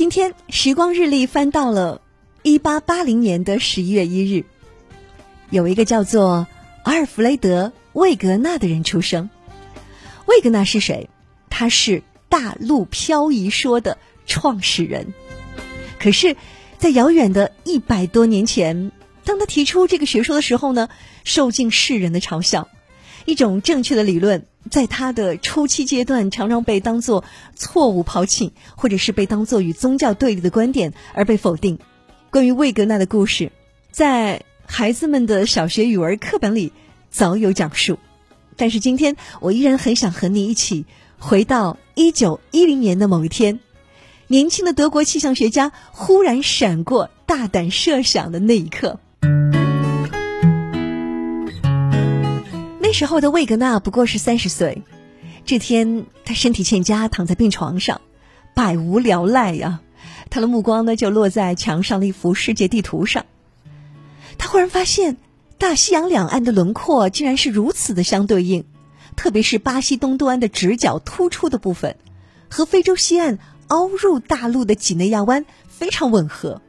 今天时光日历翻到了一八八零年的十一月一日，有一个叫做阿尔弗雷德·魏格纳的人出生。魏格纳是谁？他是大陆漂移说的创始人。可是，在遥远的一百多年前，当他提出这个学说的时候呢，受尽世人的嘲笑。一种正确的理论，在他的初期阶段，常常被当作错误抛弃，或者是被当作与宗教对立的观点而被否定。关于魏格纳的故事，在孩子们的小学语文课本里早有讲述。但是今天，我依然很想和你一起回到一九一零年的某一天，年轻的德国气象学家忽然闪过大胆设想的那一刻。时候的魏格纳不过是三十岁，这天他身体欠佳，躺在病床上，百无聊赖呀。他的目光呢就落在墙上的一幅世界地图上。他忽然发现，大西洋两岸的轮廓竟然是如此的相对应，特别是巴西东端的直角突出的部分，和非洲西岸凹入大陆的几内亚湾非常吻合。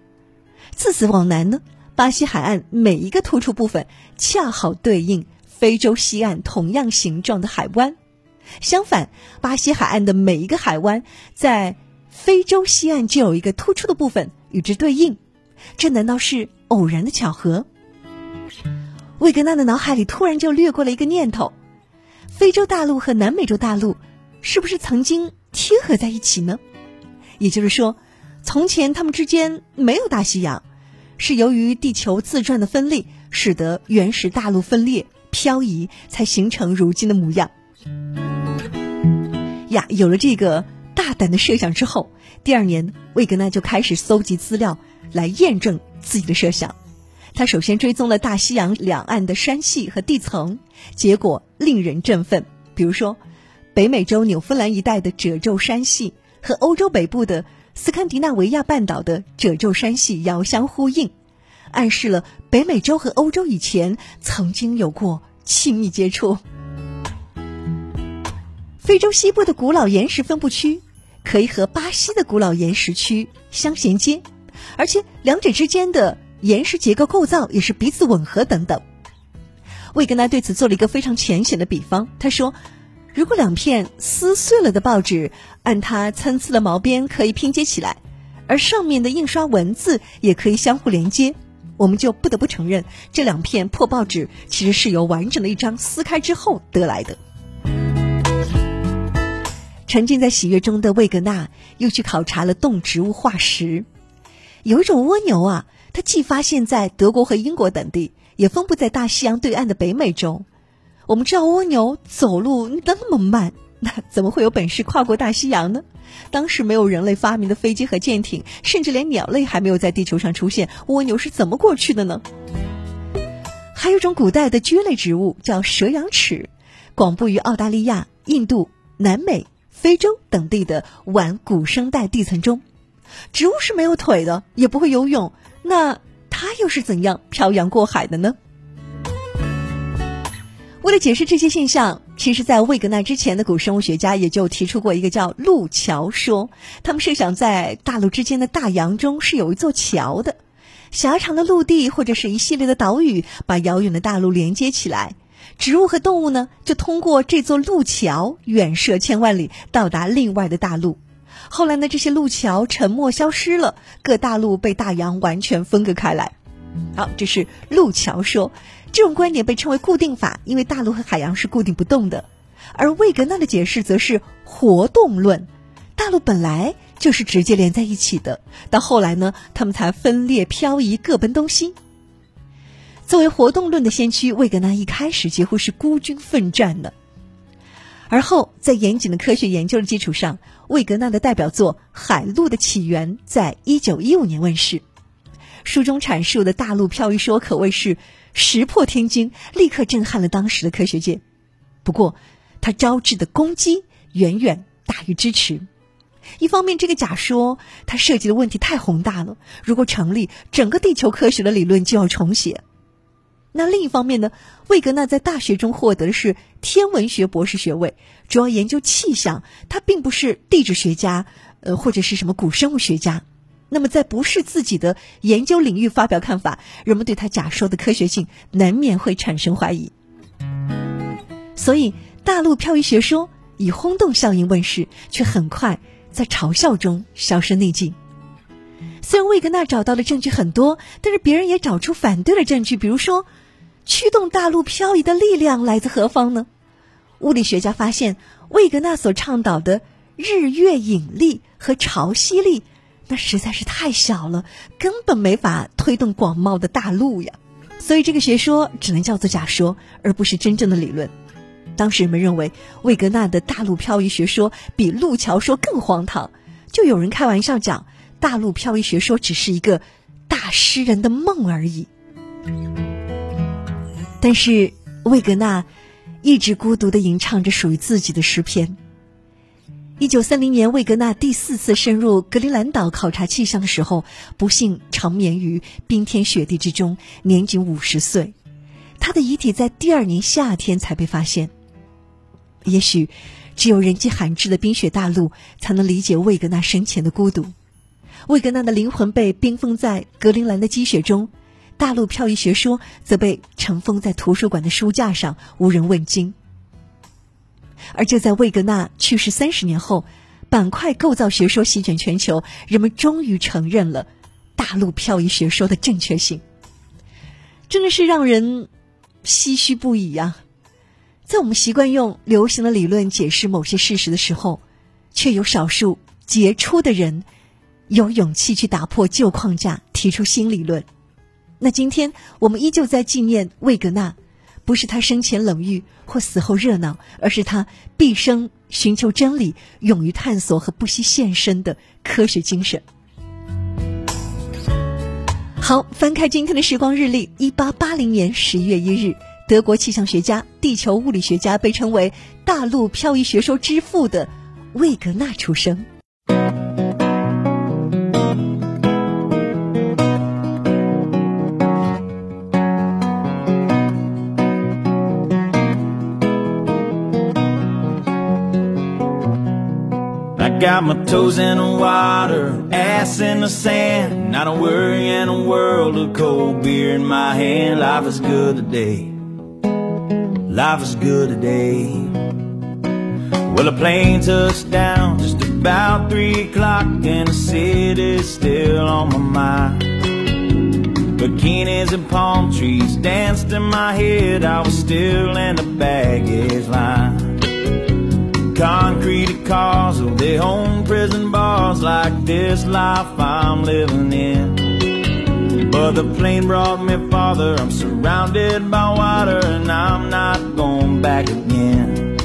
自此往南呢，巴西海岸每一个突出部分恰好对应。非洲西岸同样形状的海湾，相反，巴西海岸的每一个海湾在非洲西岸就有一个突出的部分与之对应，这难道是偶然的巧合？魏格纳的脑海里突然就掠过了一个念头：非洲大陆和南美洲大陆是不是曾经贴合在一起呢？也就是说，从前它们之间没有大西洋，是由于地球自转的分力，使得原始大陆分裂。漂移才形成如今的模样呀！有了这个大胆的设想之后，第二年魏格纳就开始搜集资料来验证自己的设想。他首先追踪了大西洋两岸的山系和地层，结果令人振奋。比如说，北美洲纽芬兰一带的褶皱山系和欧洲北部的斯堪的纳维亚半岛的褶皱山系遥相呼应。暗示了北美洲和欧洲以前曾经有过亲密接触。非洲西部的古老岩石分布区可以和巴西的古老岩石区相衔接，而且两者之间的岩石结构构造也是彼此吻合等等。魏格纳对此做了一个非常浅显的比方，他说：“如果两片撕碎了的报纸按它参差的毛边可以拼接起来，而上面的印刷文字也可以相互连接。”我们就不得不承认，这两片破报纸其实是由完整的一张撕开之后得来的。沉浸在喜悦中的魏格纳又去考察了动植物化石。有一种蜗牛啊，它既发现在德国和英国等地，也分布在大西洋对岸的北美洲。我们知道蜗牛走路那么慢，那怎么会有本事跨过大西洋呢？当时没有人类发明的飞机和舰艇，甚至连鸟类还没有在地球上出现，蜗牛是怎么过去的呢？还有种古代的蕨类植物叫蛇羊齿，广布于澳大利亚、印度、南美、非洲等地的晚古生代地层中。植物是没有腿的，也不会游泳，那它又是怎样漂洋过海的呢？为了解释这些现象，其实，在魏格纳之前的古生物学家也就提出过一个叫路桥说。他们设想在大陆之间的大洋中是有一座桥的，狭长的陆地或者是一系列的岛屿把遥远的大陆连接起来，植物和动物呢就通过这座路桥远涉千万里到达另外的大陆。后来呢，这些路桥沉没消失了，各大陆被大洋完全分割开来。好，这是路桥说。这种观点被称为固定法，因为大陆和海洋是固定不动的；而魏格纳的解释则是活动论，大陆本来就是直接连在一起的，到后来呢，他们才分裂漂移，各奔东西。作为活动论的先驱，魏格纳一开始几乎是孤军奋战的，而后在严谨的科学研究的基础上，魏格纳的代表作《海陆的起源》在一九一五年问世。书中阐述的大陆漂移说可谓是石破天惊，立刻震撼了当时的科学界。不过，他招致的攻击远远大于支持。一方面，这个假说它涉及的问题太宏大了，如果成立，整个地球科学的理论就要重写。那另一方面呢？魏格纳在大学中获得的是天文学博士学位，主要研究气象，他并不是地质学家，呃，或者是什么古生物学家。那么，在不是自己的研究领域发表看法，人们对他假说的科学性难免会产生怀疑。所以，大陆漂移学说以轰动效应问世，却很快在嘲笑中销声匿迹。虽然魏格纳找到的证据很多，但是别人也找出反对的证据，比如说，驱动大陆漂移的力量来自何方呢？物理学家发现，魏格纳所倡导的日月引力和潮汐力。那实在是太小了，根本没法推动广袤的大陆呀，所以这个学说只能叫做假说，而不是真正的理论。当时人们认为魏格纳的大陆漂移学说比路桥说更荒唐，就有人开玩笑讲，大陆漂移学说只是一个大诗人的梦而已。但是魏格纳一直孤独的吟唱着属于自己的诗篇。一九三零年，魏格纳第四次深入格陵兰岛考察气象的时候，不幸长眠于冰天雪地之中，年仅五十岁。他的遗体在第二年夏天才被发现。也许，只有人迹罕至的冰雪大陆，才能理解魏格纳生前的孤独。魏格纳的灵魂被冰封在格陵兰的积雪中，大陆漂移学说则被尘封在图书馆的书架上，无人问津。而就在魏格纳去世三十年后，板块构造学说席卷全球，人们终于承认了大陆漂移学说的正确性，真的是让人唏嘘不已呀！在我们习惯用流行的理论解释某些事实的时候，却有少数杰出的人有勇气去打破旧框架，提出新理论。那今天我们依旧在纪念魏格纳。不是他生前冷遇或死后热闹，而是他毕生寻求真理、勇于探索和不惜献身的科学精神。好，翻开今天的时光日历，一八八零年十一月一日，德国气象学家、地球物理学家，被称为大陆漂移学说之父的魏格纳出生。Got my toes in the water, ass in the sand. Not a worry in a world of cold beer in my hand. Life is good today. Life is good today. Well, a plane touched down just about three o'clock, and the city's still on my mind. Bikinis and palm trees danced in my head. I was still in the baggage line concrete cars own prison bars like this life I'm living in. But the plane brought me farther, I'm surrounded by water and I'm not going back again.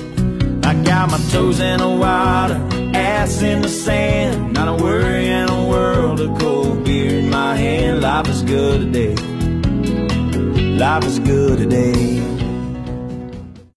I got my toes in the water, ass in the sand, not a worry in the world a cold beer in my hand. Life is good today, life is good today.